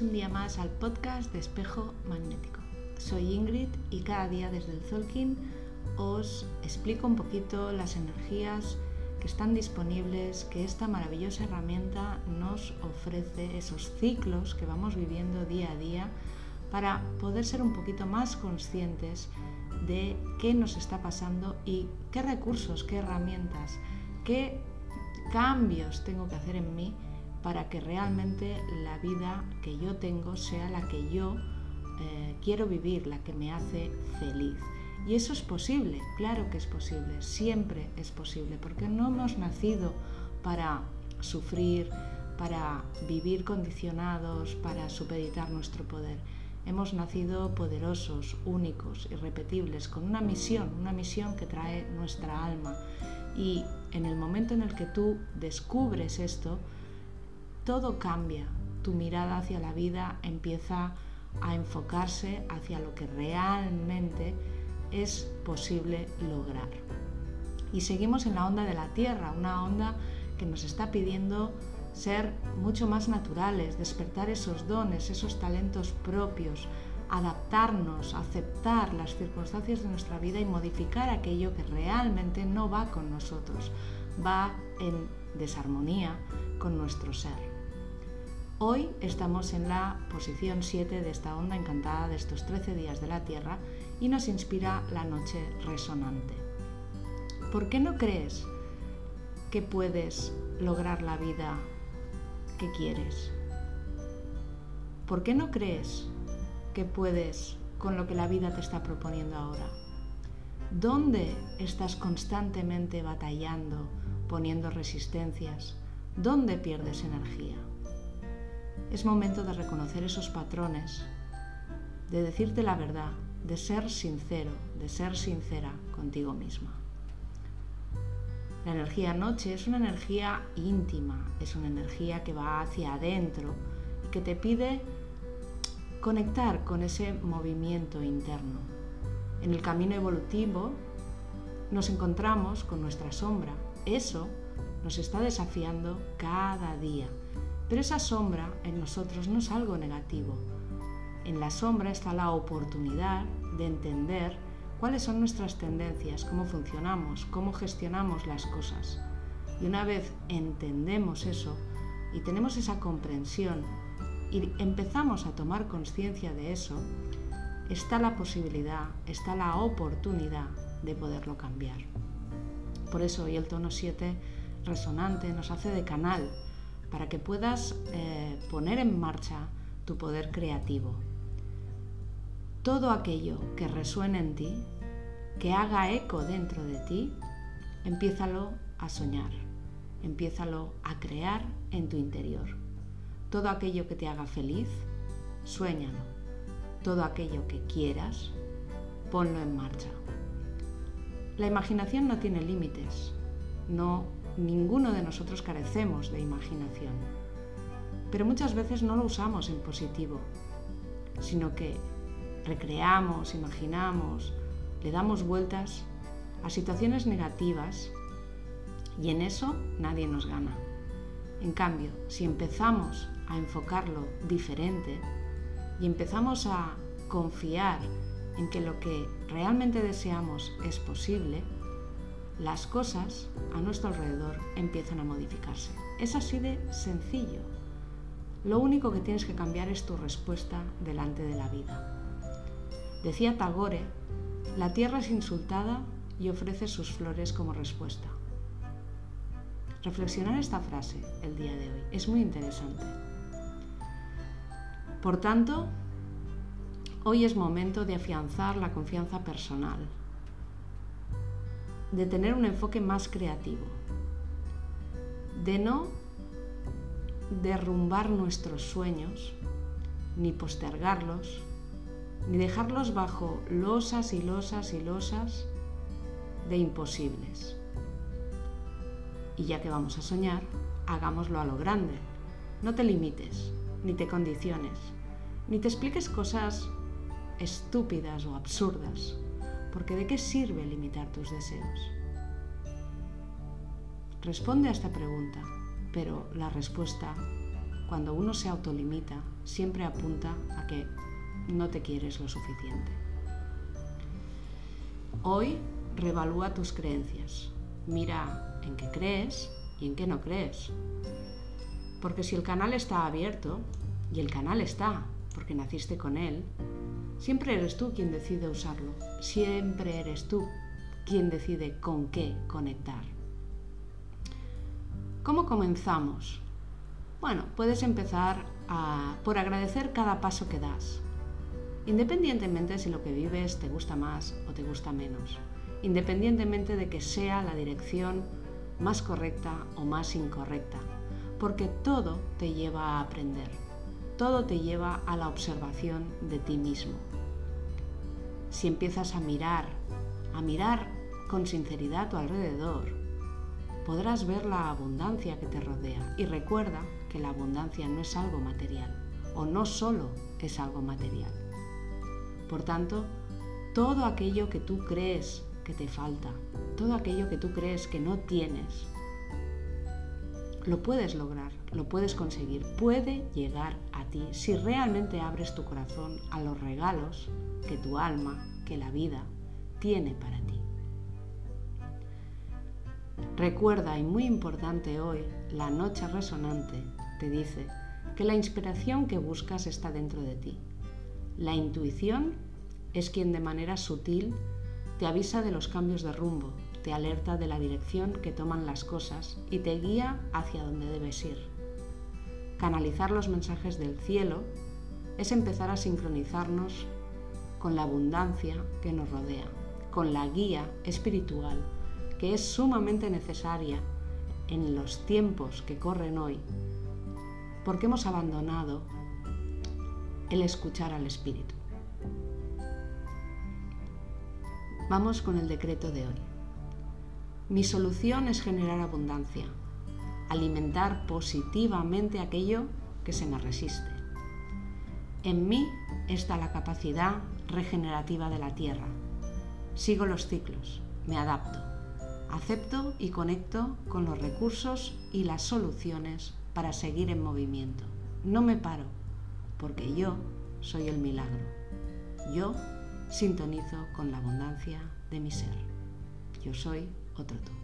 un día más al podcast de Espejo Magnético. Soy Ingrid y cada día desde el Zolkin os explico un poquito las energías que están disponibles, que esta maravillosa herramienta nos ofrece, esos ciclos que vamos viviendo día a día para poder ser un poquito más conscientes de qué nos está pasando y qué recursos, qué herramientas, qué cambios tengo que hacer en mí para que realmente la vida que yo tengo sea la que yo eh, quiero vivir, la que me hace feliz. Y eso es posible, claro que es posible, siempre es posible, porque no hemos nacido para sufrir, para vivir condicionados, para supeditar nuestro poder. Hemos nacido poderosos, únicos, irrepetibles, con una misión, una misión que trae nuestra alma. Y en el momento en el que tú descubres esto, todo cambia. Tu mirada hacia la vida empieza a enfocarse hacia lo que realmente es posible lograr. Y seguimos en la onda de la Tierra, una onda que nos está pidiendo ser mucho más naturales, despertar esos dones, esos talentos propios, adaptarnos, aceptar las circunstancias de nuestra vida y modificar aquello que realmente no va con nosotros, va en desarmonía con nuestro ser. Hoy estamos en la posición 7 de esta onda encantada de estos 13 días de la Tierra y nos inspira la noche resonante. ¿Por qué no crees que puedes lograr la vida que quieres? ¿Por qué no crees que puedes con lo que la vida te está proponiendo ahora? ¿Dónde estás constantemente batallando, poniendo resistencias? ¿Dónde pierdes energía? Es momento de reconocer esos patrones, de decirte la verdad, de ser sincero, de ser sincera contigo misma. La energía noche es una energía íntima, es una energía que va hacia adentro y que te pide conectar con ese movimiento interno. En el camino evolutivo nos encontramos con nuestra sombra. Eso nos está desafiando cada día pero esa sombra en nosotros no es algo negativo. En la sombra está la oportunidad de entender cuáles son nuestras tendencias, cómo funcionamos, cómo gestionamos las cosas. Y una vez entendemos eso y tenemos esa comprensión y empezamos a tomar conciencia de eso, está la posibilidad, está la oportunidad de poderlo cambiar. Por eso hoy el tono 7 resonante nos hace de canal para que puedas eh, poner en marcha tu poder creativo. Todo aquello que resuene en ti, que haga eco dentro de ti, empiézalo a soñar, empiézalo a crear en tu interior. Todo aquello que te haga feliz, suéñalo. Todo aquello que quieras, ponlo en marcha. La imaginación no tiene límites, no Ninguno de nosotros carecemos de imaginación, pero muchas veces no lo usamos en positivo, sino que recreamos, imaginamos, le damos vueltas a situaciones negativas y en eso nadie nos gana. En cambio, si empezamos a enfocarlo diferente y empezamos a confiar en que lo que realmente deseamos es posible, las cosas a nuestro alrededor empiezan a modificarse. Es así de sencillo. Lo único que tienes que cambiar es tu respuesta delante de la vida. Decía Tagore, la tierra es insultada y ofrece sus flores como respuesta. Reflexionar esta frase el día de hoy es muy interesante. Por tanto, hoy es momento de afianzar la confianza personal, de tener un enfoque más creativo, de no derrumbar nuestros sueños, ni postergarlos, ni dejarlos bajo losas y losas y losas de imposibles. Y ya que vamos a soñar, hagámoslo a lo grande. No te limites, ni te condiciones, ni te expliques cosas estúpidas o absurdas porque ¿de qué sirve limitar tus deseos? Responde a esta pregunta, pero la respuesta cuando uno se autolimita, siempre apunta a que no te quieres lo suficiente. Hoy revalúa tus creencias. Mira en qué crees y en qué no crees. Porque si el canal está abierto, y el canal está, porque naciste con él, siempre eres tú quien decide usarlo. Siempre eres tú quien decide con qué conectar. ¿Cómo comenzamos? Bueno, puedes empezar por agradecer cada paso que das, independientemente si lo que vives te gusta más o te gusta menos, independientemente de que sea la dirección más correcta o más incorrecta, porque todo te lleva a aprender, todo te lleva a la observación de ti mismo. Si empiezas a mirar, a mirar con sinceridad a tu alrededor, podrás ver la abundancia que te rodea y recuerda que la abundancia no es algo material o no solo es algo material. Por tanto, todo aquello que tú crees que te falta, todo aquello que tú crees que no tienes, lo puedes lograr, lo puedes conseguir, puede llegar a ti si realmente abres tu corazón a los regalos que tu alma, que la vida tiene para ti. Recuerda, y muy importante hoy, la noche resonante te dice que la inspiración que buscas está dentro de ti. La intuición es quien de manera sutil te avisa de los cambios de rumbo, te alerta de la dirección que toman las cosas y te guía hacia donde debes ir. Canalizar los mensajes del cielo es empezar a sincronizarnos con la abundancia que nos rodea, con la guía espiritual que es sumamente necesaria en los tiempos que corren hoy, porque hemos abandonado el escuchar al espíritu. Vamos con el decreto de hoy. Mi solución es generar abundancia, alimentar positivamente aquello que se me resiste. En mí está la capacidad regenerativa de la tierra. Sigo los ciclos, me adapto acepto y conecto con los recursos y las soluciones para seguir en movimiento. No me paro, porque yo soy el milagro. Yo sintonizo con la abundancia de mi ser. Yo soy otro tú.